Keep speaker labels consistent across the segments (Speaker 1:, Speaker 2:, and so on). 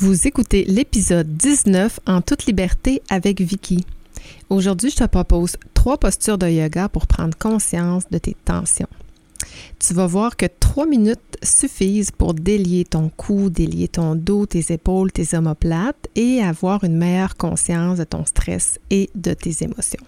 Speaker 1: Vous écoutez l'épisode 19 en toute liberté avec Vicky. Aujourd'hui, je te propose trois postures de yoga pour prendre conscience de tes tensions. Tu vas voir que trois minutes suffisent pour délier ton cou, délier ton dos, tes épaules, tes omoplates et avoir une meilleure conscience de ton stress et de tes émotions.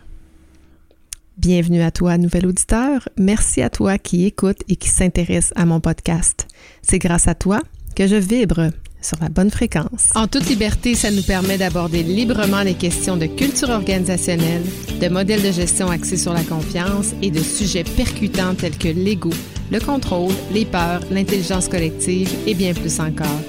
Speaker 1: Bienvenue à toi, nouvel auditeur. Merci à toi qui écoute et qui s'intéresse à mon podcast. C'est grâce à toi que je vibre sur la bonne fréquence. En toute liberté, ça nous permet d'aborder librement les questions de culture organisationnelle, de modèles de gestion axés sur la confiance et de sujets percutants tels que l'ego, le contrôle, les peurs, l'intelligence collective et bien plus encore.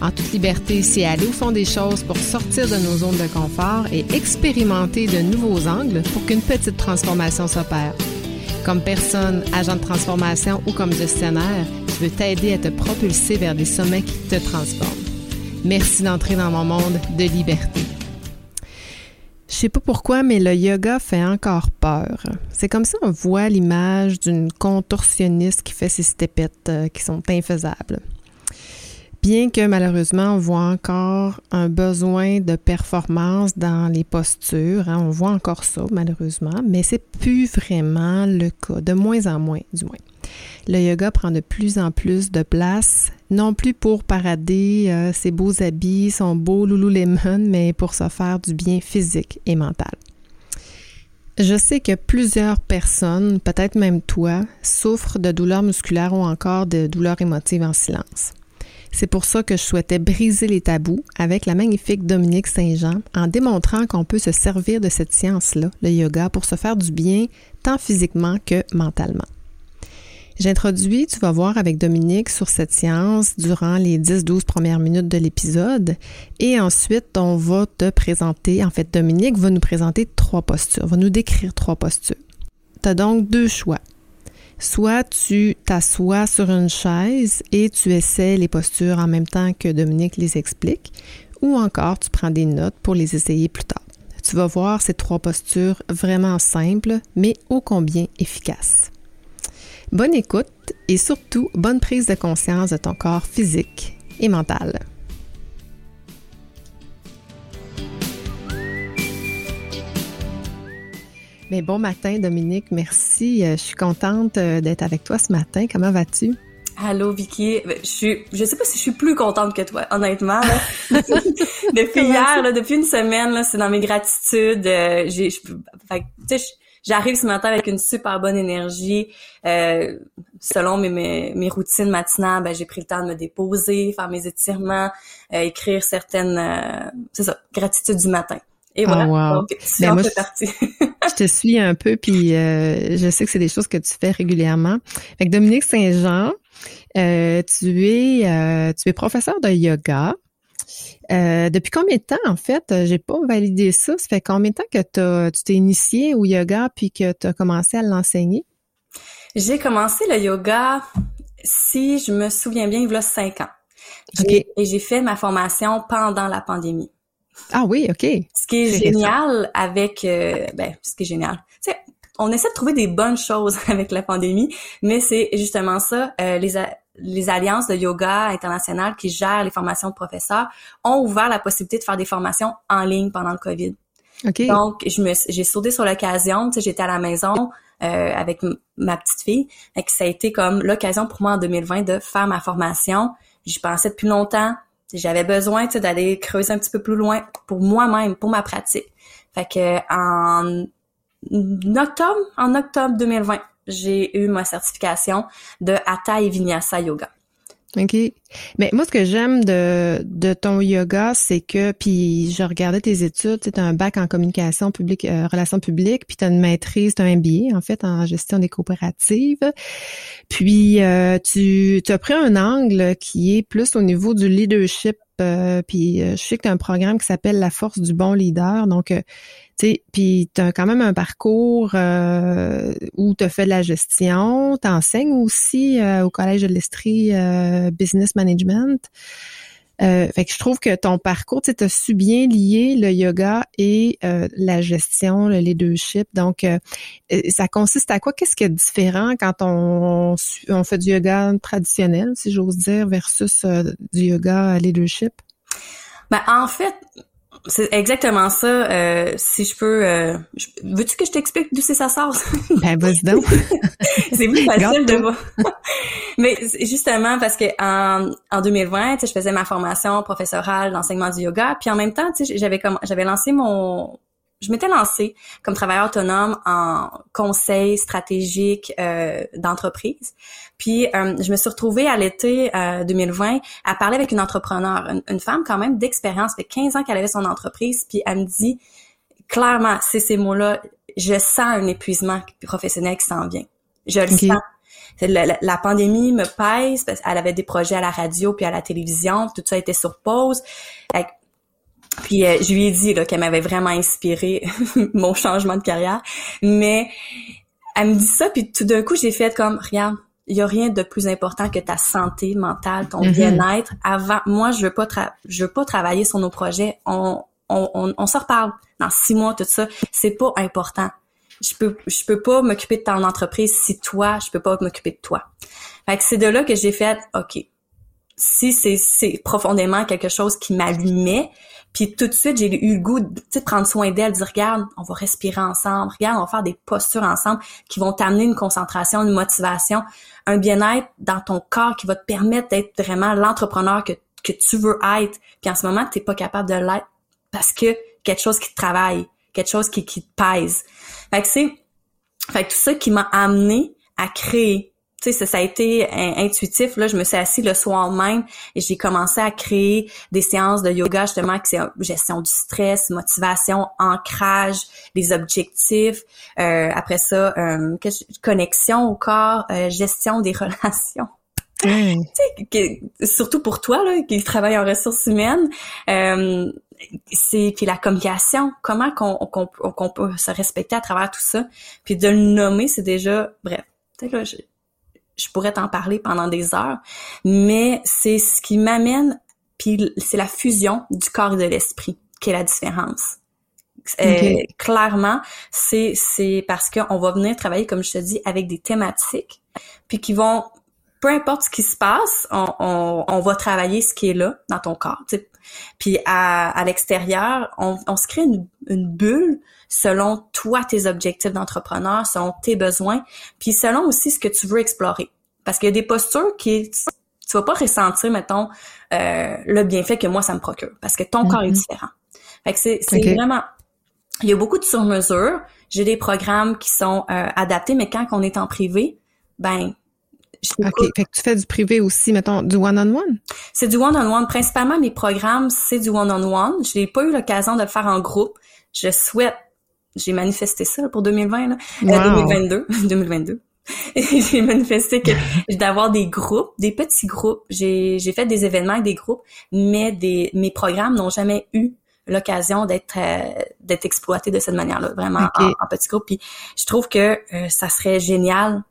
Speaker 1: En toute liberté, c'est aller au fond des choses pour sortir de nos zones de confort et expérimenter de nouveaux angles pour qu'une petite transformation s'opère. Comme personne, agent de transformation ou comme gestionnaire, je veux t'aider à te propulser vers des sommets qui te transforment. Merci d'entrer dans mon monde de liberté. Je sais pas pourquoi, mais le yoga fait encore peur. C'est comme si on voit l'image d'une contorsionniste qui fait ses stepettes euh, qui sont infaisables. Bien que malheureusement, on voit encore un besoin de performance dans les postures, hein, on voit encore ça malheureusement, mais c'est plus vraiment le cas, de moins en moins du moins. Le yoga prend de plus en plus de place, non plus pour parader euh, ses beaux habits, son beau Lululemon, mais pour se faire du bien physique et mental. Je sais que plusieurs personnes, peut-être même toi, souffrent de douleurs musculaires ou encore de douleurs émotives en silence. C'est pour ça que je souhaitais briser les tabous avec la magnifique Dominique Saint-Jean en démontrant qu'on peut se servir de cette science-là, le yoga, pour se faire du bien tant physiquement que mentalement. J'introduis, tu vas voir avec Dominique sur cette science durant les 10-12 premières minutes de l'épisode et ensuite on va te présenter, en fait Dominique va nous présenter trois postures, va nous décrire trois postures. Tu as donc deux choix. Soit tu t'assois sur une chaise et tu essaies les postures en même temps que Dominique les explique, ou encore tu prends des notes pour les essayer plus tard. Tu vas voir ces trois postures vraiment simples, mais ô combien efficaces. Bonne écoute et surtout bonne prise de conscience de ton corps physique et mental. Mais bon matin, Dominique. Merci. Euh, je suis contente euh, d'être avec toi ce matin. Comment vas-tu?
Speaker 2: Allô Vicky, ben, je suis, je sais pas si je suis plus contente que toi, honnêtement. depuis hier, là, depuis une semaine, là, c'est dans mes gratitudes. Euh, j'ai, j'arrive ce matin avec une super bonne énergie. Euh, selon mes, mes, mes, routines matinales, ben, j'ai pris le temps de me déposer, faire mes étirements, écrire certaines, c'est ça, gratitude du matin. Et voilà, oh, wow. ben, moi,
Speaker 1: je te suis un peu, puis euh, je sais que c'est des choses que tu fais régulièrement. Fait Dominique Saint-Jean, euh, tu es euh, tu es professeur de yoga. Depuis combien de temps, en fait? J'ai pas validé ça? Ça fait combien de temps que tu t'es initié au yoga puis que tu as commencé à l'enseigner?
Speaker 2: J'ai commencé le yoga, si je me souviens bien, il y a cinq ans. Et j'ai fait ma formation pendant la pandémie.
Speaker 1: Ah oui, OK.
Speaker 2: Ce qui est, génial avec, euh, ben, ce qui est génial, on essaie de trouver des bonnes choses avec la pandémie, mais c'est justement ça, euh, les, les alliances de yoga internationales qui gèrent les formations de professeurs ont ouvert la possibilité de faire des formations en ligne pendant le COVID. Okay. Donc, je me, j'ai sauté sur l'occasion, tu sais, j'étais à la maison euh, avec ma petite fille, et ça a été comme l'occasion pour moi en 2020 de faire ma formation. J'y pensais depuis longtemps, j'avais besoin d'aller creuser un petit peu plus loin pour moi-même, pour ma pratique. Fait que en octobre, en octobre 2020, j'ai eu ma certification de Hatha et Vinyasa Yoga.
Speaker 1: OK. Mais moi, ce que j'aime de, de ton yoga, c'est que, puis je regardais tes études, tu as un bac en communication publique, euh, relations publiques, puis tu as une maîtrise, tu as un MBA, en fait, en gestion des coopératives. Puis euh, tu, tu as pris un angle qui est plus au niveau du leadership. Euh, puis je sais que tu as un programme qui s'appelle La force du bon leader. Donc, puis tu as quand même un parcours euh, où tu as fait de la gestion, tu enseignes aussi euh, au Collège de l'Estrie euh, Business Management. fait que je trouve que ton parcours, tu as su bien lier le yoga et la gestion, le leadership. Donc, ça consiste à quoi? Qu'est-ce qui est différent quand on, on fait du yoga traditionnel, si j'ose dire, versus du yoga leadership?
Speaker 2: Ben, en fait, c'est exactement ça. Euh, si je peux, euh, veux-tu que je t'explique d'où c'est ça sort
Speaker 1: Ben vas-y donc.
Speaker 2: c'est plus facile de voir. Mais justement parce que en, en 2020, je faisais ma formation professorale d'enseignement du yoga, puis en même temps, j'avais comme j'avais lancé mon je m'étais lancée comme travailleur autonome en conseil stratégique euh, d'entreprise. Puis euh, je me suis retrouvée à l'été 2020 euh, à parler avec une entrepreneur, une, femme quand même d'expérience, fait 15 ans qu'elle avait son entreprise, puis elle me dit clairement, c'est ces mots-là, je sens un épuisement professionnel qui s'en vient. Je le sens. La, pandémie me pèse parce qu'elle avait des projets à la radio puis à la télévision, tout ça était sur pause. Puis euh, je lui ai dit qu'elle m'avait vraiment inspiré mon changement de carrière. Mais elle me dit ça, puis tout d'un coup, j'ai fait comme, regarde, il y a rien de plus important que ta santé mentale, ton mm-hmm. bien-être. Avant, moi, je veux pas je veux pas travailler sur nos projets. On, on, on, on se reparle dans six mois, tout ça. C'est pas important. Je peux, je peux pas m'occuper de ton entreprise si toi, je peux pas m'occuper de toi. Fait que c'est de là que j'ai fait, OK, si c'est, c'est profondément quelque chose qui m'allumait, puis tout de suite, j'ai eu le goût de prendre soin d'elle, de dire, regarde, on va respirer ensemble, regarde, on va faire des postures ensemble qui vont t'amener une concentration, une motivation, un bien-être dans ton corps qui va te permettre d'être vraiment l'entrepreneur que, que tu veux être. Puis en ce moment, tu n'es pas capable de l'être parce que quelque chose qui te travaille, quelque chose qui, qui te pèse. Fait que c'est fait tout ça qui m'a amené à créer sais, ça, a été intuitif. Là, je me suis assise le soir même et j'ai commencé à créer des séances de yoga justement qui c'est gestion du stress, motivation, ancrage, des objectifs. Euh, après ça, euh, connexion au corps, euh, gestion des relations. Mmh. surtout pour toi là, qui travaille en ressources humaines, euh, c'est puis la communication. Comment qu'on qu'on peut se respecter à travers tout ça, puis de le nommer, c'est déjà bref. Tu sais là, je pourrais t'en parler pendant des heures, mais c'est ce qui m'amène, puis c'est la fusion du corps et de l'esprit qui est la différence. Euh, clairement, c'est c'est parce qu'on va venir travailler, comme je te dis, avec des thématiques, puis qui vont, peu importe ce qui se passe, on, on, on va travailler ce qui est là dans ton corps. Puis à, à l'extérieur, on, on se crée une, une bulle selon toi tes objectifs d'entrepreneur, selon tes besoins, puis selon aussi ce que tu veux explorer. Parce qu'il y a des postures qui tu vas pas ressentir, mettons, euh, le bienfait que moi ça me procure, parce que ton corps est mm-hmm. différent. Fait que c'est vraiment, il y a beaucoup de sur-mesure. J'ai des programmes qui sont euh, adaptés, mais quand on est en privé, ben
Speaker 1: OK. Fait que tu fais du privé aussi, mettons, du one-on-one?
Speaker 2: C'est du one-on-one. Principalement, mes programmes, c'est du one-on-one. Je n'ai pas eu l'occasion de le faire en groupe. Je souhaite j'ai manifesté ça pour 2020, là, 2022, 2022. j'ai manifesté que d'avoir des groupes, des petits groupes. J'ai, j'ai fait des événements avec des groupes, mais des mes programmes n'ont jamais eu l'occasion d'être euh, d'être exploités de cette manière-là, vraiment en, petits groupes. Puis je trouve que euh, ça serait génial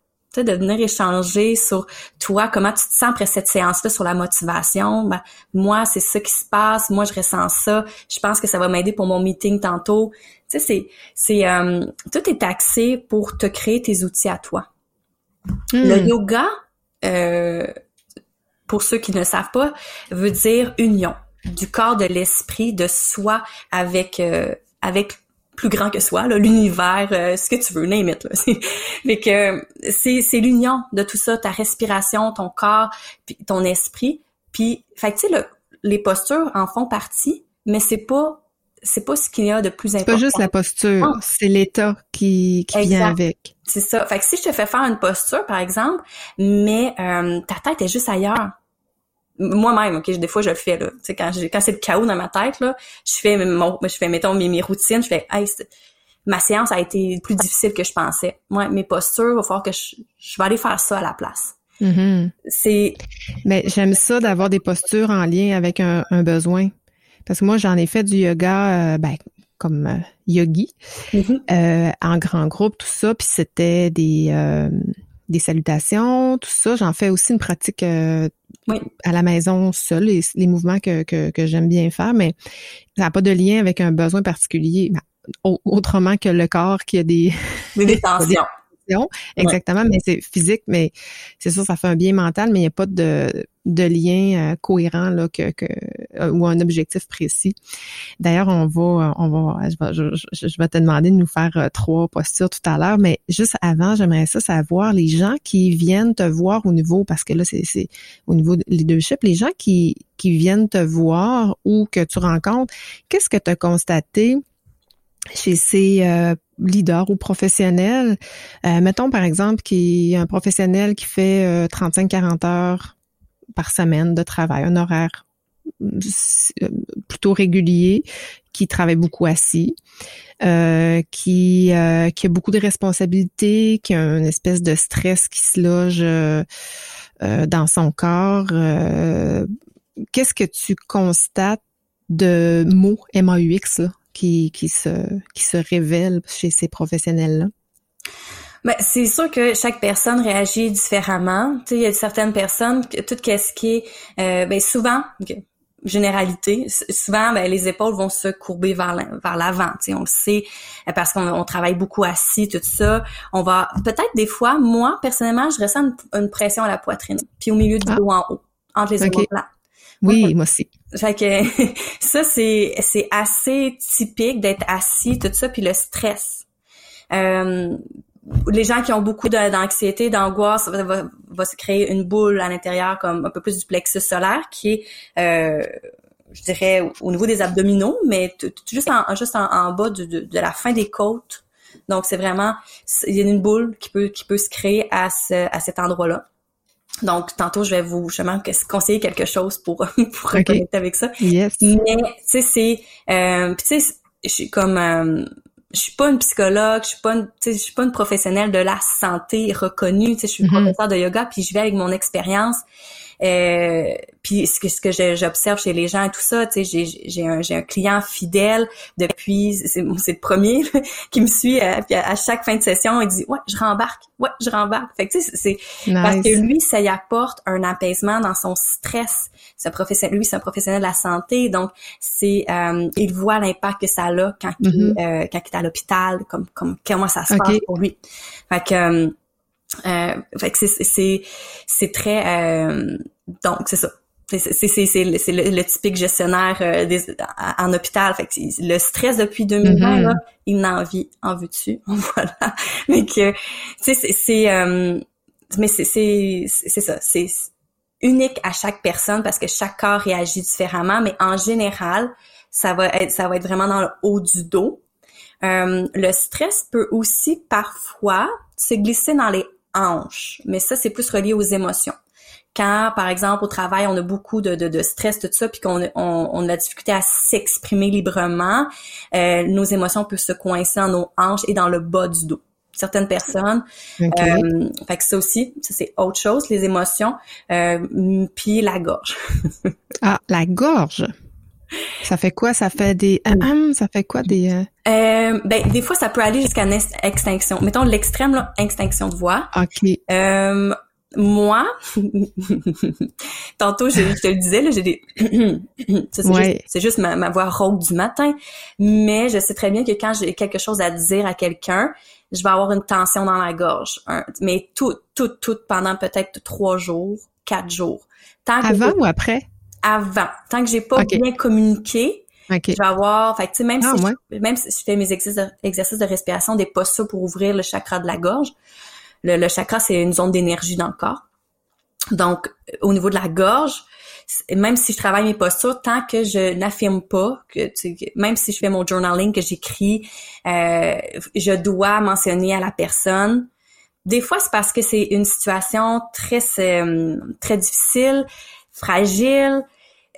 Speaker 2: de venir échanger sur toi, comment tu te sens après cette séance-là sur la motivation. Ben, moi, c'est ça qui se passe. Moi, je ressens ça. Je pense que ça va m'aider pour mon meeting tantôt. Tu sais, c'est, c'est, euh, tout est axé pour te créer tes outils à toi. Le hmm. yoga, euh, pour ceux qui ne savent pas, veut dire union du corps, de l'esprit, de soi avec euh, avec plus grand que soi, l'univers, euh, ce que tu veux, name it. Là. que c'est, c'est l'union de tout ça, ta respiration, ton corps, puis ton esprit. Puis, fait tu sais, les postures en font partie, mais c'est pas c'est pas ce qu'il y a de plus important.
Speaker 1: C'est pas juste la posture, ah. c'est l'état qui, qui vient avec.
Speaker 2: C'est ça. Fait que si je te fais faire une posture, par exemple, mais euh, ta tête est juste ailleurs, moi-même, ok, des fois je le fais là. Tu sais, quand quand c'est le chaos dans ma tête là, je fais mon, je fais mettons mes, mes routines, je fais, hey, ma séance a été plus difficile que je pensais. Moi, mes postures, il va falloir que je, je vais aller faire ça à la place.
Speaker 1: Mm-hmm. C'est. Mais j'aime ça d'avoir des postures en lien avec un, un besoin, parce que moi j'en ai fait du yoga, euh, ben, comme euh, yogi, mm-hmm. euh, en grand groupe, tout ça, puis c'était des des salutations, tout ça. J'en fais aussi une pratique euh, à la maison seule, les, les mouvements que, que, que j'aime bien faire, mais ça n'a pas de lien avec un besoin particulier, ben, autrement que le corps qui a des,
Speaker 2: des tensions.
Speaker 1: Exactement, mais c'est physique, mais c'est sûr, ça fait un bien mental, mais il n'y a pas de de lien euh, là, que, que euh, ou un objectif précis. D'ailleurs, on va, on va, je vais, je, vais te demander de nous faire trois postures tout à l'heure, mais juste avant, j'aimerais ça savoir les gens qui viennent te voir au niveau, parce que là, c'est, au niveau de leadership, les gens qui, qui viennent te voir ou que tu rencontres, qu'est-ce que tu as constaté chez ces euh, leaders ou professionnels? Euh, mettons par exemple qu'il y a un professionnel qui fait 35-40 euh, heures par semaine de travail, un horaire plutôt régulier, qui travaille beaucoup assis, qui, qui a beaucoup de responsabilités, qui a une espèce de stress qui se loge dans son corps. Qu'est-ce que tu constates de mots MAUX là, qui, qui, se, qui se révèlent chez ces professionnels-là?
Speaker 2: Ben, c'est sûr que chaque personne réagit différemment. Tu sais, il y a certaines personnes, tout ce qui est, euh, ben, souvent, généralité, souvent, ben, les épaules vont se courber vers vers l'avant. Tu sais, on le sait euh, parce qu'on travaille beaucoup assis, tout ça. On va peut-être des fois, moi personnellement, je ressens une, pression à la poitrine, puis au milieu du ah. dos en haut, entre les épaules
Speaker 1: Oui, moi aussi.
Speaker 2: Fait que ça, c'est, c'est assez typique d'être assis, tout ça, puis le stress. Euh, les gens qui ont beaucoup d'anxiété, d'angoisse, va, va, se créer une boule à l'intérieur comme un peu plus du plexus solaire qui est, euh, je dirais, au niveau des abdominaux, mais juste en, juste en, bas de, de, la fin des côtes. Donc, c'est vraiment, il y a une boule qui peut, qui peut se créer à, ce, à cet endroit-là. Donc, tantôt, je vais vous justement conseiller quelque chose pour, pour reconnecter avec ça.
Speaker 1: Yes.
Speaker 2: Mais, tu sais, c'est... Euh, tu sais, je suis comme... Euh, je suis pas une psychologue, je suis pas une, je suis pas une professionnelle de la santé reconnue, tu sais, je suis mm-hmm. professeur de yoga, puis je vais avec mon expérience. Euh, puis ce que ce que j'observe chez les gens et tout ça, tu sais, j'ai un un client fidèle depuis c'est c'est le premier qui me suit à, euh, puis à, chaque fin de session, il dit ouais, je rembarque. Ouais, je rembarque. Fait que tu sais c'est parce que lui ça y apporte un apaisement dans son stress. Ce professionnel lui c'est un professionnel de la santé donc c'est euh, il voit l'impact que ça a quand il mm-hmm. euh, quand il est à l'hôpital comme comme comment ça se passe pour lui. Fait que euh, fait que c'est c'est très euh, donc c'est ça. C'est c'est le, le, typique gestionnaire euh, des, en, hôpital. Fait que le stress depuis 2020 mm-hmm. là, il n'en vit en vue dessus. voilà. Mais que tu sais c'est euh, mais c'est c'est c'est ça. C'est unique à chaque personne parce que chaque corps réagit différemment. Mais en général, ça va être ça va être vraiment dans le haut du dos. Euh, le stress peut aussi parfois se glisser dans les hanches. Mais ça, c'est plus relié aux émotions. Quand, par exemple, au travail, on a beaucoup de, de, de stress, tout ça, puis qu'on on, on, a la difficulté à s'exprimer librement, euh, nos émotions peuvent se coincer dans nos hanches et dans le bas du dos certaines personnes. Euh, fait que ça aussi, ça c'est autre chose, les émotions, euh, puis la gorge.
Speaker 1: ah, la gorge. Ça fait quoi? Ça fait des... ça fait quoi des... Euh?
Speaker 2: euh... ben, des fois, ça peut aller jusqu'à une extinction. Mettons l'extrême, là, extinction de voix.
Speaker 1: OK.
Speaker 2: Euh, moi, tantôt, je, te le disais, là, j'ai des... c'est juste, ma, voix rauque du matin. Mais je sais très bien que quand j'ai quelque chose à dire à quelqu'un, je vais avoir une tension dans la gorge. mais tout, tout, tout pendant peut-être trois jours, quatre jours.
Speaker 1: Avant ou après?
Speaker 2: Avant. Tant que j'ai pas bien communiqué, je vais avoir, fait même ah, si je, même si je fais mes exercices de, exercices de respiration, des postures pour ouvrir le chakra de la gorge. Le, chakra, c'est une zone d'énergie dans le corps. Donc, au niveau de la gorge, même si je travaille mes postures, tant que je n'affirme pas, que même si je fais mon journaling, que j'écris, euh, je dois mentionner à la personne. Des fois, c'est parce que c'est une situation très euh, très difficile, fragile,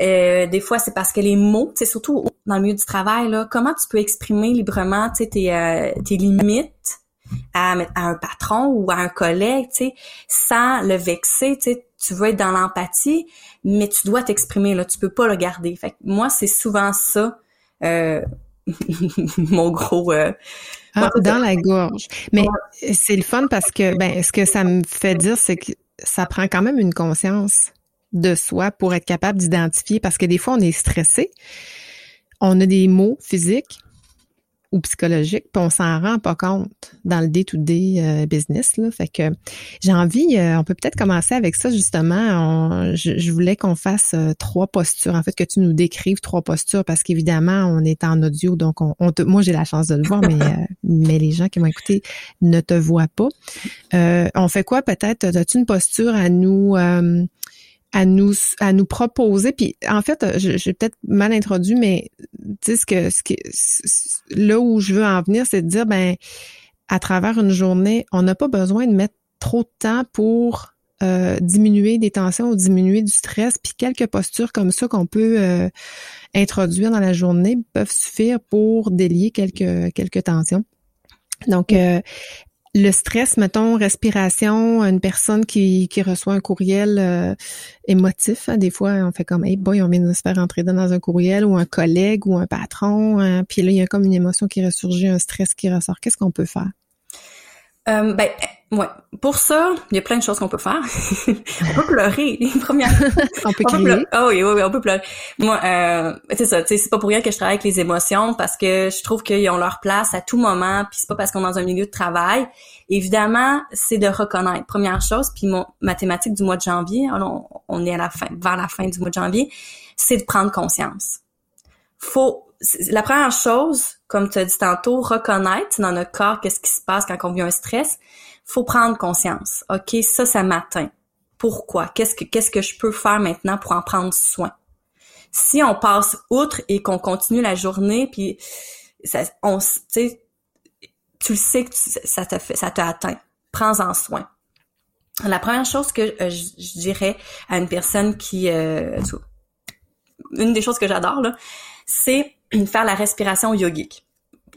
Speaker 2: euh, des fois, c'est parce que les mots, c'est surtout dans le milieu du travail, là, comment tu peux exprimer librement tes, euh, tes limites à, un patron ou à un collègue, tu sais, sans le vexer, tu sais, tu veux être dans l'empathie, mais tu dois t'exprimer, là, tu peux pas le garder. Fait que moi, c'est souvent ça, euh, mon gros... Euh,
Speaker 1: ah, dans la gorge. Mais c'est le fun parce que, ben, ce que ça me fait dire, c'est que ça prend quand même une conscience de soi pour être capable d'identifier parce que des fois on est stressé, on a des mots physiques, ou psychologique, puis on s'en rend pas compte dans le day-to-day euh, business. Là. Fait que j'ai envie, euh, on peut peut-être commencer avec ça justement. je, voulais qu'on fasse euh, trois postures, en fait, que tu nous décrives trois postures, parce qu'évidemment, on est en audio, donc on, moi j'ai la chance de le voir, mais, mais les gens qui m'ont écouté ne te voient pas. on fait quoi peut-être? As-tu une posture à nous à nous à nous proposer. Puis en fait j'ai peut-être mal introduit mais tu sais ce que ce que là où je veux en venir c'est de dire ben à travers une journée on n'a pas besoin de mettre trop de temps pour euh, diminuer des tensions ou diminuer du stress. Puis quelques postures comme ça qu'on peut euh, introduire dans la journée peuvent suffire pour délier quelques quelques tensions. Donc, euh, le stress, mettons, respiration, une personne qui, qui reçoit un courriel euh, émotif, hein, des fois, on fait comme, hey boy, on vient de se faire entrer dans un courriel ou un collègue ou un patron, hein, puis là, il y a comme une émotion qui ressurgit, un stress qui ressort. Qu'est-ce qu'on peut faire?
Speaker 2: Euh, ben, ouais. Pour ça, il y a plein de choses qu'on peut faire. on peut pleurer. Les premières.
Speaker 1: on peut crier.
Speaker 2: oh, oui, oui, oui, on peut pleurer. Moi, euh, c'est ça. Tu sais, c'est pas pour rien que je travaille avec les émotions parce que je trouve qu'ils ont leur place à tout moment. Puis c'est pas parce qu'on est dans un milieu de travail. Évidemment, c'est de reconnaître. Première chose. Puis mon mathématique du mois de janvier. On, on est à la fin, vers la fin du mois de janvier. C'est de prendre conscience. Faut la première chose, comme tu as dit tantôt, reconnaître dans notre corps qu'est-ce qui se passe quand on vit un stress. Faut prendre conscience. OK, ça, ça m'atteint. Pourquoi? Qu'est-ce que, qu'est-ce que je peux faire maintenant pour en prendre soin? Si on passe outre et qu'on continue la journée, puis ça, on, tu le sais que ça te fait, ça t'a atteint. Prends-en soin. La première chose que euh, je, dirais à une personne qui, euh, une des choses que j'adore c'est faire la respiration yogique.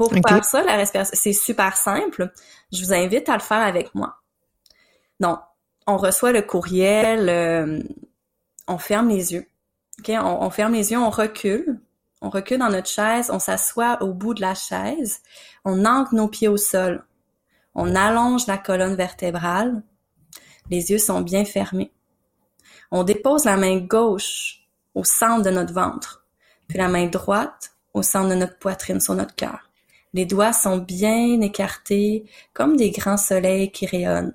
Speaker 2: Pour faire ça, la respiration, c'est super simple. Je vous invite à le faire avec moi. Donc, on reçoit le courriel, euh, on ferme les yeux. OK? On, on, ferme les yeux, on recule. On recule dans notre chaise, on s'assoit au bout de la chaise, on ancre nos pieds au sol. On allonge la colonne vertébrale. Les yeux sont bien fermés. On dépose la main gauche au centre de notre ventre, puis la main droite au centre de notre poitrine, sur notre cœur. Les doigts sont bien écartés, comme des grands soleils qui rayonnent.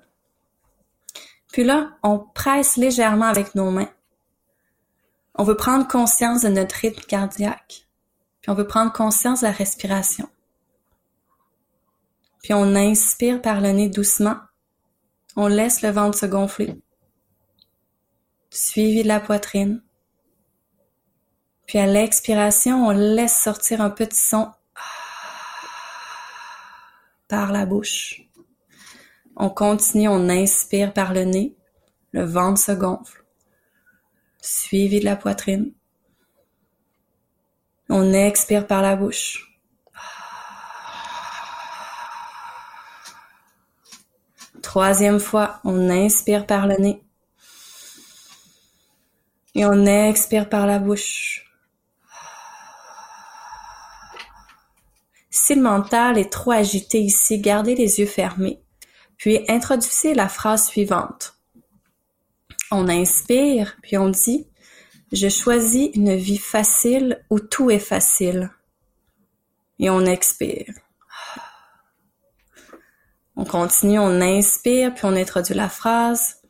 Speaker 2: Puis là, on presse légèrement avec nos mains. On veut prendre conscience de notre rythme cardiaque. Puis on veut prendre conscience de la respiration. Puis on inspire par le nez doucement. On laisse le ventre se gonfler. Suivi de la poitrine. Puis à l'expiration, on laisse sortir un petit son par la bouche. On continue, on inspire par le nez, le ventre se gonfle, suivi de la poitrine. On expire par la bouche. Troisième fois, on inspire par le nez. Et on expire par la bouche. Si le mental est trop agité ici, gardez les yeux fermés, puis introduisez la phrase suivante. On inspire, puis on dit Je choisis une vie facile où tout est facile. Et on expire. On continue, on inspire, puis on introduit la phrase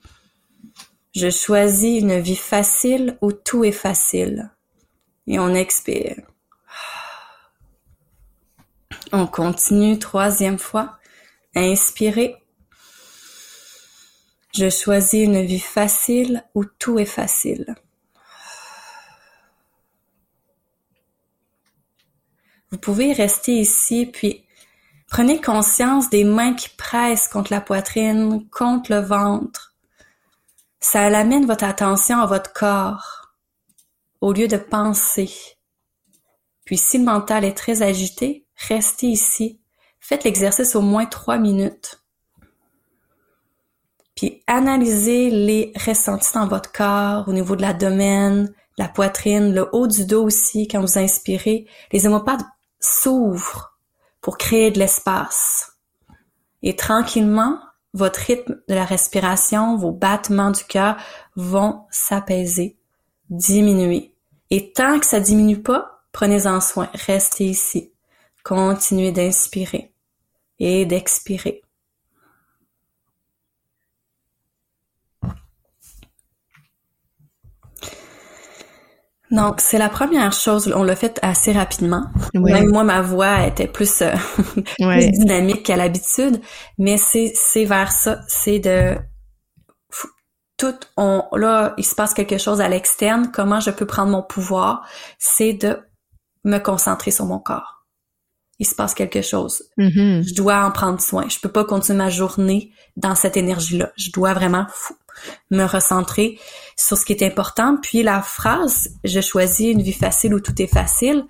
Speaker 2: Je choisis une vie facile où tout est facile. Et on expire. On continue troisième fois. Inspirez. Je choisis une vie facile où tout est facile. Vous pouvez rester ici, puis prenez conscience des mains qui pressent contre la poitrine, contre le ventre. Ça amène votre attention à votre corps, au lieu de penser. Puis si le mental est très agité, Restez ici. Faites l'exercice au moins trois minutes. Puis analysez les ressentis dans votre corps, au niveau de l'abdomen, la poitrine, le haut du dos aussi, quand vous inspirez. Les hémopathes s'ouvrent pour créer de l'espace. Et tranquillement, votre rythme de la respiration, vos battements du cœur vont s'apaiser, diminuer. Et tant que ça diminue pas, prenez-en soin, restez ici. Continuez d'inspirer et d'expirer. Donc, c'est la première chose. On l'a fait assez rapidement. Même moi, ma voix était plus, euh, plus dynamique qu'à l'habitude. Mais c'est, c'est vers ça. C'est de tout, on, là, il se passe quelque chose à l'externe. Comment je peux prendre mon pouvoir? C'est de me concentrer sur mon corps. Il se passe quelque chose.
Speaker 1: Mm-hmm.
Speaker 2: Je dois en prendre soin. Je peux pas continuer ma journée dans cette énergie-là. Je dois vraiment me recentrer sur ce qui est important. Puis la phrase « je choisis une vie facile où tout est facile »,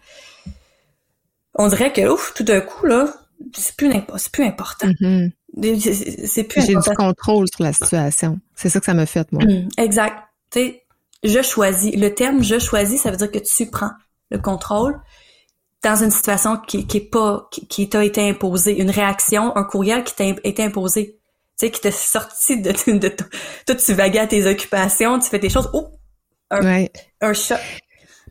Speaker 2: on dirait que ouf, tout d'un coup là, c'est plus c'est plus important.
Speaker 1: Mm-hmm. C'est plus J'ai du contrôle sur la situation. C'est ça que ça me fait moi.
Speaker 2: Mm, exact. Tu sais, je choisis. Le terme je choisis, ça veut dire que tu prends le contrôle dans une situation qui, qui est pas qui, t'a été imposée, une réaction, un courriel qui t'a été imposé tu sais, qui t'a sorti de, de, de, toi, tu vagues à tes occupations, tu fais tes choses, oh, un, un chat.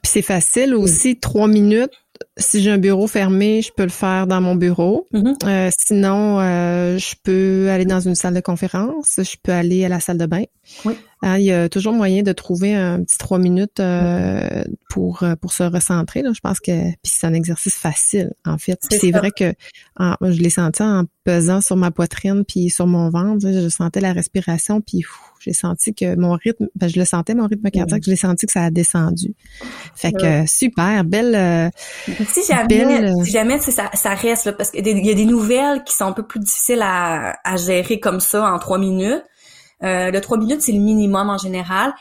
Speaker 1: Puis c'est facile aussi, trois minutes, si j'ai un bureau fermé, je peux le faire dans mon bureau.
Speaker 2: Mm-hmm.
Speaker 1: Euh, sinon, euh, je peux aller dans une salle de conférence, je peux aller à la salle de bain.
Speaker 2: Oui.
Speaker 1: Hein, il y a toujours moyen de trouver un petit trois minutes euh, pour pour se recentrer. Là. Je pense que puis c'est un exercice facile en fait. c'est vrai que je l'ai senti en pesant sur ma poitrine puis sur mon ventre. Je sentais la respiration puis j'ai senti que mon rythme, ben, je le sentais mon rythme cardiaque. Je l'ai senti que ça a descendu. Fait que super belle.
Speaker 2: si jamais, si jamais ça, ça reste là, parce qu'il y a des nouvelles qui sont un peu plus difficiles à, à gérer comme ça en trois minutes. Euh, le trois minutes, c'est le minimum en général.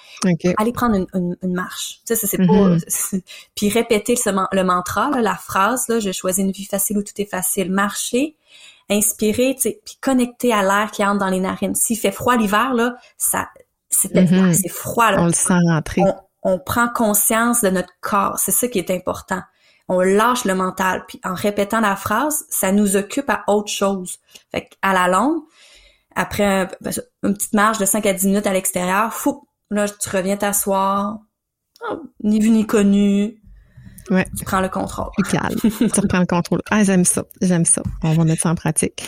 Speaker 2: Allez prendre une, une, marche. Ça, c'est pas... Mm-hmm. Puis répéter le, mantra, la phrase, là, je choisis une vie facile où tout est facile. Marcher, inspirer, puis connecter à l'air qui entre dans les narines. S'il fait froid l'hiver, là, ça, c'est mm-hmm. froid. Là.
Speaker 1: On le sent rentrer.
Speaker 2: On, prend conscience de notre corps. C'est ça qui est important. On lâche le mental. Puis en répétant la phrase, ça nous occupe à autre chose. Fait à la longue, après une petite marche de 5 à 10 minutes à l'extérieur, fou, là, tu reviens t'asseoir, oh, ni vu ni connu.
Speaker 1: Ouais.
Speaker 2: Tu prends le contrôle.
Speaker 1: Calme. tu reprends le contrôle. Ah, j'aime ça. J'aime ça. On va mettre ça en pratique.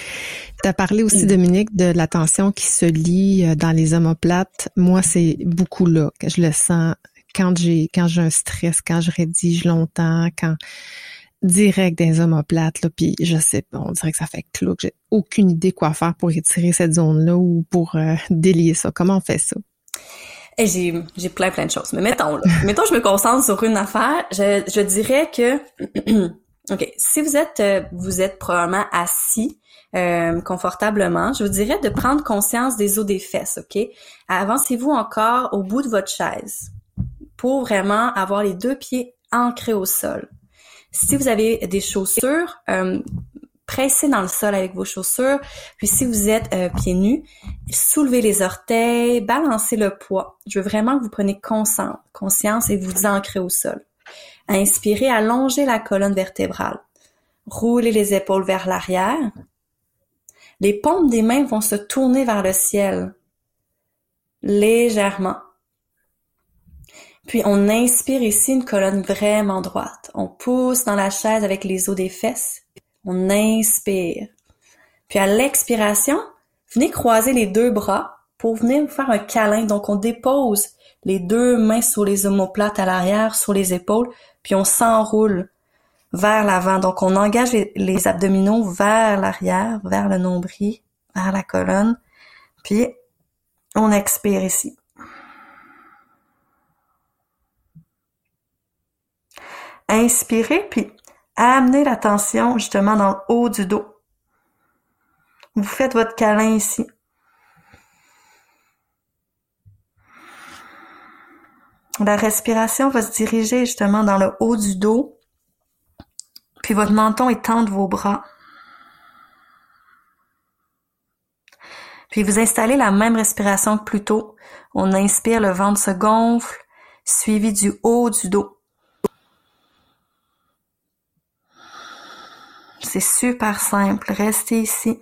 Speaker 1: Tu as parlé aussi, mm. Dominique, de la tension qui se lit euh, dans les omoplates. Moi, c'est beaucoup là que je le sens quand j'ai quand j'ai un stress, quand je rédige longtemps, quand direct des omoplates, là, puis je sais pas, on dirait que ça fait clou, que j'ai aucune idée quoi faire pour étirer cette zone-là ou pour euh, délier ça. Comment on fait ça?
Speaker 2: Eh, j'ai, j'ai plein, plein de choses. Mais mettons, là, mettons, je me concentre sur une affaire. Je, je dirais que, OK, si vous êtes, euh, vous êtes probablement assis euh, confortablement, je vous dirais de prendre conscience des os des fesses, OK? Avancez-vous encore au bout de votre chaise pour vraiment avoir les deux pieds ancrés au sol. Si vous avez des chaussures, euh, pressez dans le sol avec vos chaussures. Puis si vous êtes euh, pieds nus, soulevez les orteils, balancez le poids. Je veux vraiment que vous preniez conscience, et vous ancrez au sol. Inspirez, allongez la colonne vertébrale. Roulez les épaules vers l'arrière. Les paumes des mains vont se tourner vers le ciel légèrement. Puis on inspire ici une colonne vraiment droite. On pousse dans la chaise avec les os des fesses. On inspire. Puis à l'expiration, venez croiser les deux bras pour venir vous faire un câlin. Donc on dépose les deux mains sur les omoplates à l'arrière, sur les épaules, puis on s'enroule vers l'avant. Donc on engage les, abdominaux vers l'arrière, vers le nombril, vers la colonne. Puis on expire ici. Inspirez, puis amenez l'attention justement dans le haut du dos. Vous faites votre câlin ici. La respiration va se diriger justement dans le haut du dos, puis votre menton étend vos bras. Puis vous installez la même respiration que plus tôt. On inspire, le ventre se gonfle, suivi du haut du dos. C'est super simple. Restez ici.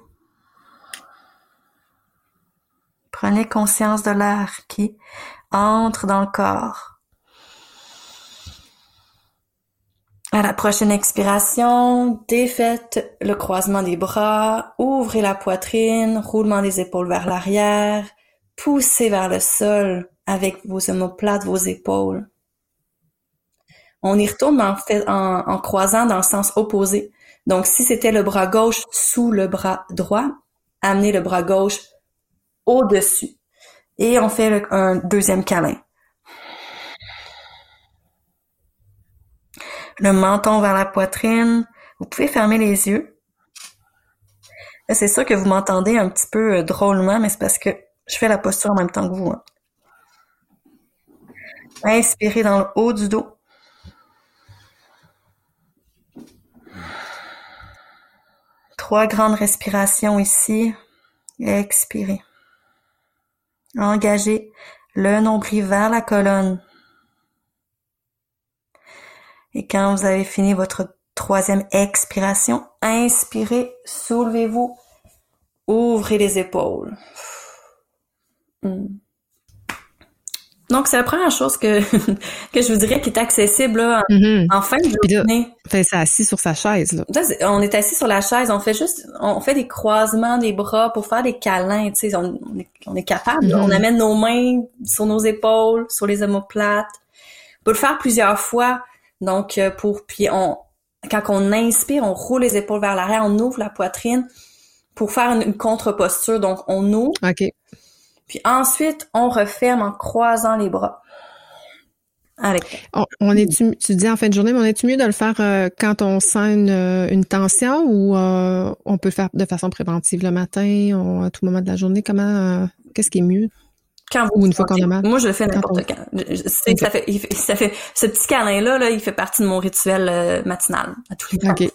Speaker 2: Prenez conscience de l'air qui entre dans le corps. À la prochaine expiration, défaites le croisement des bras, ouvrez la poitrine, roulement des épaules vers l'arrière, poussez vers le sol avec vos omoplates, vos épaules. On y retourne en, croisant dans le sens opposé. Donc, si c'était le bras gauche sous le bras droit, amenez le bras gauche au-dessus. Et on fait un deuxième câlin. le menton vers la poitrine. Vous pouvez fermer les yeux. C'est sûr que vous m'entendez un petit peu euh, drôlement, mais c'est parce que je fais la posture en même temps que vous. Hein. Inspirez dans le haut du dos. Trois grandes respirations ici. Expirez. Engagez le nombril vers la colonne. Et quand vous avez fini votre troisième expiration, inspirez, soulevez-vous, ouvrez les épaules. Hmm. Donc, c'est la première chose que, que je vous dirais qui est accessible là, mm-hmm. en fin de journée.
Speaker 1: Fait ça assis sur sa chaise. Là.
Speaker 2: on est assis sur la chaise, on fait juste, on fait des croisements des bras pour faire des câlins. Tu sais, on, est, capable. On mm-hmm. amène nos mains sur nos épaules, sur les omoplates. On peut le faire plusieurs fois. Donc, euh, pour puis on quand on inspire, on roule les épaules vers l'arrière, on ouvre la poitrine pour faire une, contre-posture. Donc, on ouvre. Puis ensuite, on referme en croisant les bras.
Speaker 1: Avec. On, est tu, dis en fin de journée, mais on est-tu mieux de le faire euh, quand on sent une, euh, tension ou on peut le faire de façon préventive le matin, à tout moment de la journée? Comment, qu'est-ce qui est mieux?
Speaker 2: Quand Ou une fois qu'on a mal? Moi, je le fais n'importe quand. ça, fait, ça fait, ce petit câlin-là, là, il fait partie de mon rituel euh, matinal à tous les
Speaker 1: matins.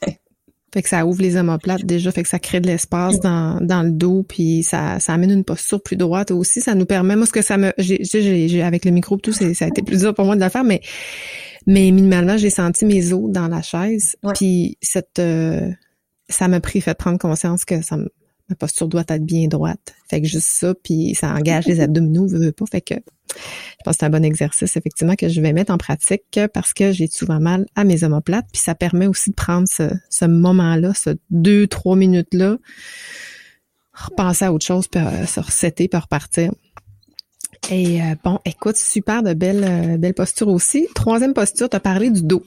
Speaker 1: Fait que ça ouvre les omoplates déjà, fait que ça crée de l'espace dans, dans le dos, puis ça, ça amène une posture plus droite aussi. Ça nous permet, moi, ce que ça me, j'ai, j'ai, avec le micro, tout, ça a été plus dur pour moi de le faire, mais, mais minimalement, j'ai senti mes os dans la chaise, puis cette, euh, ça m'a pris fait prendre conscience que ça me, ma posture doit être bien droite. Fait que juste ça, puis ça engage les abdominaux, veut, pas. Fait que je pense que c'est un bon exercice, effectivement, que je vais mettre en pratique parce que j'ai souvent mal à mes omoplates. Puis ça permet aussi de prendre ce, moment-là, ce deux, trois minutes-là, repenser à autre chose, puis euh, se resetter, puis repartir. Et euh, bon, écoute, super de belles, euh, belles postures aussi. Troisième posture, tu as parlé du dos.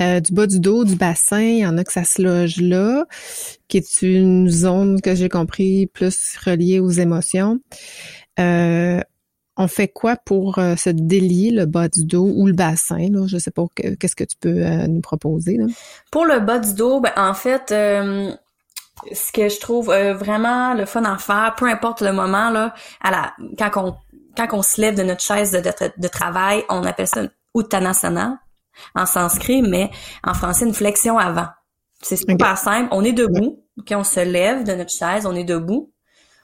Speaker 1: Euh, du bas du dos, du bassin, il y en a que ça se loge là, qui est une zone que j'ai compris plus reliée aux émotions. Euh, on fait quoi pour euh, se délier le bas du dos ou le bassin? Là? Je sais pas, qu'est-ce que tu peux nous proposer? Là?
Speaker 2: Pour le bas du dos, ben, en fait, ce que je trouve vraiment le fun à faire, peu importe le moment, là, à la, quand on quand on se lève de notre chaise de, de travail, on appelle ça Uttanasana en sanskrit, mais en français, une flexion avant. C'est super simple. On est debout. Okay, on se lève de notre chaise, on est debout.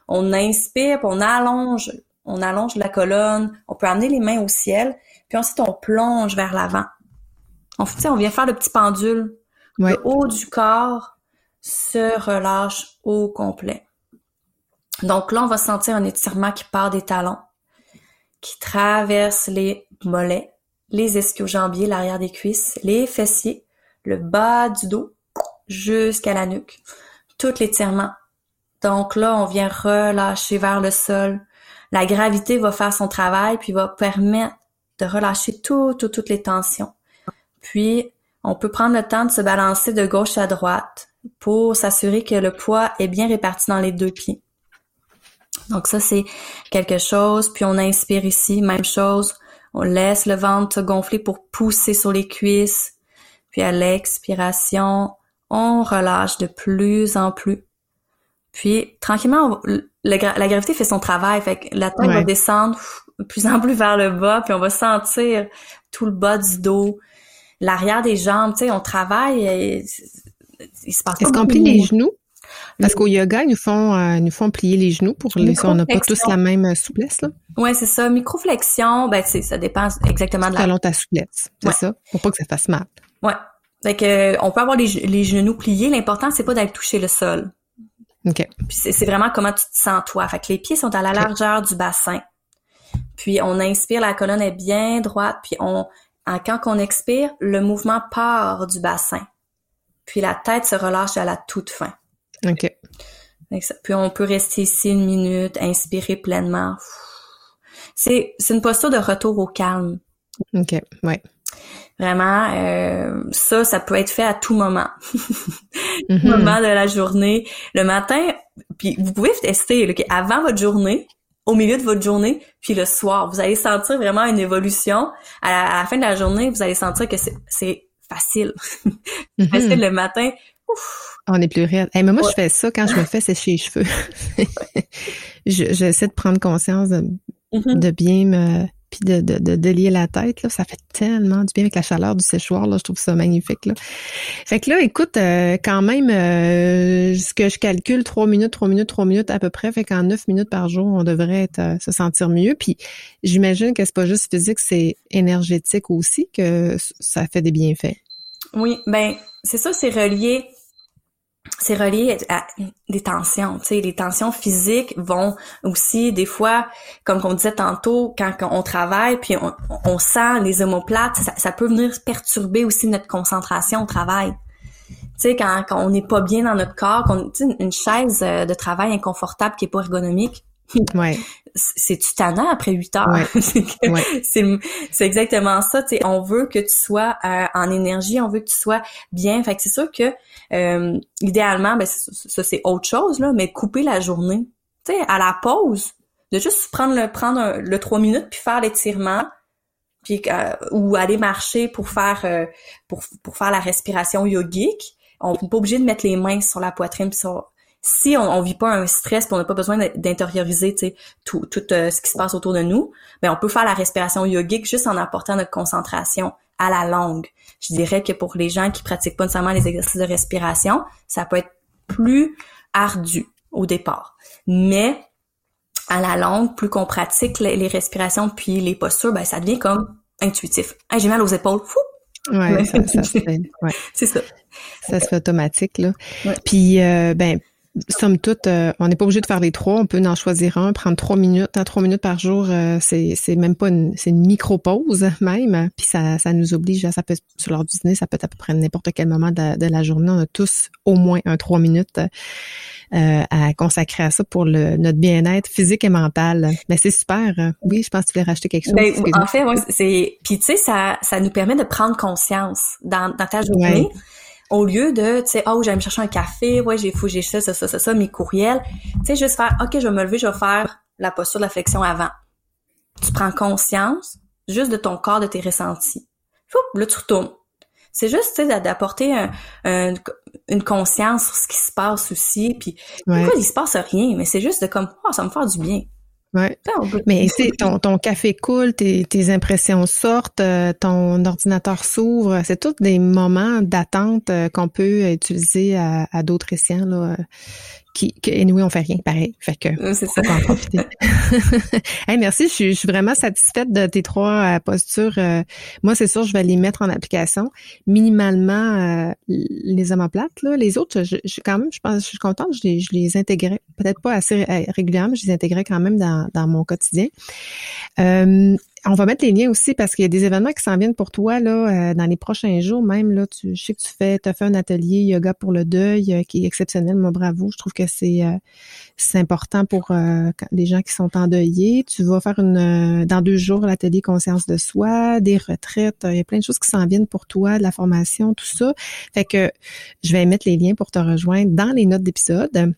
Speaker 2: On inspire, puis on allonge, on allonge la colonne. On peut amener les mains au ciel, puis ensuite on plonge vers l'avant. On, on vient faire le petit pendule. Le haut du corps se relâche au complet. Donc là, on va sentir un étirement qui part des talons, qui traverse les mollets, les ischio-jambiers, l'arrière des cuisses, les fessiers, le bas du dos jusqu'à la nuque. Tout l'étirement. Donc là, on vient relâcher vers le sol. La gravité va faire son travail puis va permettre de relâcher tout, toutes les tensions. Puis, on peut prendre le temps de se balancer de gauche à droite pour s'assurer que le poids est bien réparti dans les deux pieds. Donc ça, c'est quelque chose. Puis on inspire ici, même chose. On laisse le ventre se gonfler pour pousser sur les cuisses. Puis à l'expiration, on relâche de plus en plus. Puis tranquillement, la gravité fait son travail. Fait que la tête va descendre de plus en plus vers le bas, puis on va sentir tout le bas du dos, l'arrière des jambes. Tu sais, on travaille. il se passe
Speaker 1: Est-ce qu'on plie les genoux? Parce qu'au yoga, ils nous font, euh, nous font plier les genoux pour les, on n'a pas tous la même euh, souplesse, là.
Speaker 2: Ouais, c'est ça. Microflexion, ben, ça dépend exactement de la.
Speaker 1: Selon ta souplesse. C'est ça? Pour pas que ça fasse mal.
Speaker 2: Ouais. Fait que, on peut avoir les, les genoux pliés. L'important, c'est pas d'aller toucher le sol.
Speaker 1: OK.
Speaker 2: Puis c'est vraiment comment tu te sens toi. Fait que les pieds sont à la largeur du bassin. Puis on inspire, la colonne est bien droite, puis on quand on expire, le mouvement part du bassin. Puis la tête se relâche à la toute fin.
Speaker 1: OK.
Speaker 2: Puis on peut rester ici une minute, inspirer pleinement. C'est une posture de retour au calme.
Speaker 1: OK, ouais.
Speaker 2: Vraiment, euh, ça, ça peut être fait à tout moment. mm moment de la journée. Le matin, puis vous pouvez tester, avant votre journée, au milieu de votre journée, puis le soir. Vous allez sentir vraiment une évolution. À la, fin de la journée, vous allez sentir que c'est facile. Mm-hmm. facile le matin. Ouf.
Speaker 1: On est plus raide. mais moi, je fais ça quand je me fais sécher les cheveux. J'essaie de prendre conscience de, mm-hmm. de bien me puis de, de, de délier la tête, là, ça fait tellement du bien avec la chaleur du séchoir, là, je trouve ça magnifique. Là. Fait que là, écoute, euh, quand même, euh, ce que je calcule, trois minutes, trois minutes, trois minutes à peu près, fait qu'en neuf minutes par jour, on devrait être, euh, se sentir mieux. Puis j'imagine que c'est pas juste physique, c'est énergétique aussi que ça fait des bienfaits.
Speaker 2: Oui, ben c'est ça, c'est relié c'est relié à des tensions, tu sais, les tensions physiques vont aussi des fois, comme on disait tantôt, quand, on travaille puis on, sent les omoplates, ça, peut venir perturber aussi notre concentration au travail. Tu sais, quand, on n'est pas bien dans notre corps, qu'on, une chaise euh, de travail inconfortable qui est pas ergonomique,
Speaker 1: ouais.
Speaker 2: c'est tannant après huit heures? c'est exactement ça. sais on veut que tu sois euh, en énergie, on veut que tu sois bien. Fait que c'est sûr que euh, idéalement, ben, ça c'est autre chose, là, mais couper la journée. Tu sais, à la pause, de juste prendre le prendre le trois minutes puis faire l'étirement puis euh, ou aller marcher pour faire pour, pour faire la respiration yogique on n'est pas obligé de mettre les mains sur la poitrine puis sur si on, on vit pas un stress, on n'a pas besoin d'intérioriser tout, tout euh, ce qui se passe autour de nous, ben on peut faire la respiration yogique juste en apportant notre concentration à la longue. Je dirais que pour les gens qui pratiquent pas nécessairement les exercices de respiration, ça peut être plus ardu au départ. Mais à la longue, plus qu'on pratique les, respirations puis les postures, ben ça devient comme intuitif. J'ai mal aux épaules. Fou!
Speaker 1: Ouais, ça, ça se fait. Ouais.
Speaker 2: C'est ça.
Speaker 1: Ça se fait automatique là. Puis euh, ben somme toute, euh, on n'est pas obligé de faire les trois. On peut en choisir un, prendre trois minutes. Hein, trois minutes par jour, euh, c'est, c'est même pas une, c'est une micro-pause même. Puis ça, ça nous oblige, ça peut sur l'heure du dîner, ça peut être à peu près n'importe quel moment de, la journée. On a tous au moins un trois minutes euh, à consacrer à ça pour le, notre bien-être physique et mental. Mais c'est super. Oui, je pense que tu voulais racheter quelque chose.
Speaker 2: Ben, en fait, c'est. Puis tu sais, ça, ça nous permet de prendre conscience dans, dans ta journée au lieu de, tu sais, oh, j'aime chercher un café, ouais, j'ai fou, j'ai ça, ça, ça, ça, ça, mes courriels. Tu sais, juste faire, OK, je vais me lever, je vais faire la posture de la flexion avant. Tu prends conscience juste de ton corps, de tes ressentis. Fou, là, tu retournes. C'est juste, tu sais, d'apporter un, une conscience sur ce qui se passe aussi. Puis, ouais. il se passe rien, mais c'est juste de comme, oh, ça me fait du bien.
Speaker 1: Ouais. Mais ton, ton café coule, tes, tes impressions sortent, euh, ton ordinateur s'ouvre. C'est tous des moments d'attente euh, qu'on peut utiliser à, à d'autres escients là, qui, que, nous on fait rien pareil. Fait que,
Speaker 2: c'est ça.
Speaker 1: en profiter. merci, je suis, je suis, vraiment satisfaite de tes trois euh, postures. Euh, moi, c'est sûr, je vais les mettre en application. Minimalement, euh, les omoplates, là, les autres, je, je, quand même, je pense, je suis contente, je les, je les intégrais, peut-être pas assez régulièrement, mais je les intégrais quand même dans, dans mon quotidien. On va mettre les liens aussi parce qu'il y a des événements qui s'en viennent pour toi là euh, dans les prochains jours. Même là, tu, je sais que tu fais, as fait un atelier yoga pour le deuil euh, qui est exceptionnel. Moi, bravo. Je trouve que c'est euh, c'est important pour les gens qui sont endeuillés. Tu vas faire une dans deux jours l'atelier conscience de soi, des retraites. Il y a plein de choses qui s'en viennent pour toi, de la formation, tout ça. Fait que je vais mettre les liens pour te rejoindre dans les notes d'épisode.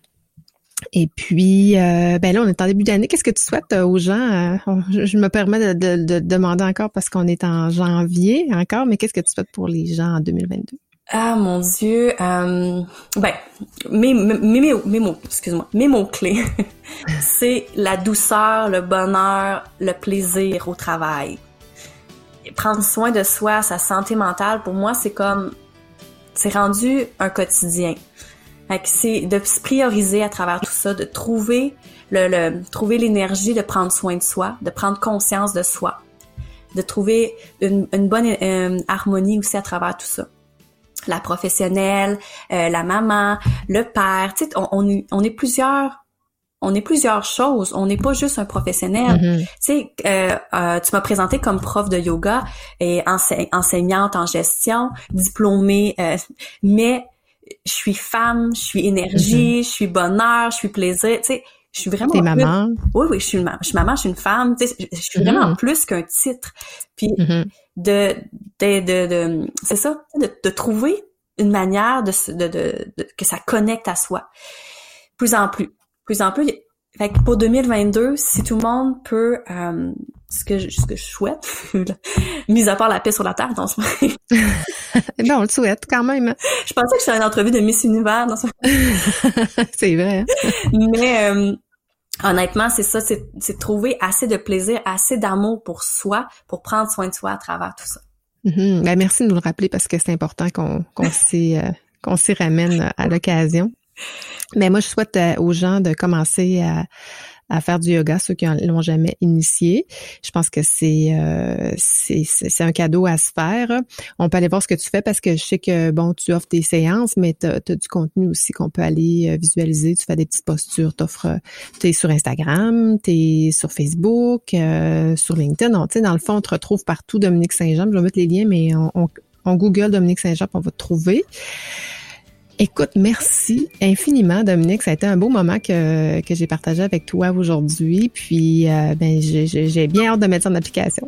Speaker 1: Et puis, euh, ben là, on est en début d'année. Qu'est-ce que tu souhaites euh, aux gens? Euh, je, me permets de, demander encore parce qu'on est en janvier encore, mais qu'est-ce que tu souhaites pour les gens en 2022?
Speaker 2: Ah mon Dieu, ben mes, mes, mes, mots, excuse-moi, mes mots clés, c'est la douceur, le bonheur, le plaisir au travail. prendre soin de soi, sa santé mentale, pour moi, c'est comme, c'est rendu un quotidien c'est de se prioriser à travers tout ça, de trouver le, trouver l'énergie de prendre soin de soi, de prendre conscience de soi, de trouver une, bonne euh, harmonie aussi à travers tout ça. La professionnelle, euh, la maman, le père, tu sais, on, on, est plusieurs on est plusieurs choses. On n'est pas juste un professionnel.
Speaker 1: Mhm.
Speaker 2: Tu sais, euh, euh, tu m'as présenté comme prof de yoga et enseignante en gestion, diplômée, euh, mais je suis femme, je suis énergie, je suis bonheur, je suis plaisir. Tu sais, je suis vraiment.
Speaker 1: T'es
Speaker 2: plus-
Speaker 1: maman.
Speaker 2: Oui, oui, je suis maman. Je suis maman, je suis une femme. Tu sais, je, je suis vraiment
Speaker 1: Mhm.
Speaker 2: plus qu'un titre. Puis
Speaker 1: Mhm.
Speaker 2: de, de, de, de- c'est ça, de, de trouver une manière de, de, de- que ça connecte à soi. Plus en plus, plus en plus. Fait que pour 2022, si tout le monde peut, euh, ce que je, ce que je souhaite, mis à part la paix sur la terre, dans ce moment,
Speaker 1: Ben, on le souhaite quand même.
Speaker 2: je pensais que j'étais une entrevue de Miss Univers dans ce
Speaker 1: c'est vrai. hein?
Speaker 2: Mais euh, honnêtement, c'est ça, c'est c'est trouver assez de plaisir, assez d'amour pour soi, pour prendre soin de soi à travers tout ça.
Speaker 1: Mhm. Ben, merci de nous le rappeler parce que c'est important qu'on qu'on s'y euh, qu'on s'y ramène à l'occasion. Mais moi, je souhaite euh, aux gens de commencer à, à faire du yoga, ceux qui ne l'ont jamais initié. Je pense que c'est euh, c'est un cadeau à se faire. On peut aller voir ce que tu fais parce que je sais que bon, tu offres des séances, mais tu as, du contenu aussi qu'on peut aller euh, visualiser. Tu fais des petites postures, t'offres, tu es sur Instagram, tu es sur Facebook, euh, sur LinkedIn. Dans le fond, on te retrouve partout, Dominique Saint-Jean. Je vais mettre les liens, mais on, on, on Google Dominique Saint-Jean, on va te trouver. Écoute, merci infiniment, Dominique. Ça a été un beau moment que, que j'ai partagé avec toi aujourd'hui. Puis, euh, ben, j'ai- bien hâte de mettre ça en application.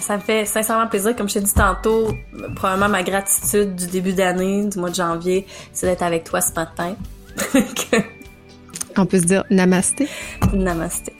Speaker 2: Ça me fait sincèrement plaisir, comme je t'ai dit tantôt, probablement ma gratitude du début d'année, du mois de janvier, c'est d'être avec toi ce matin.
Speaker 1: On peut se dire namasté.
Speaker 2: Namasté.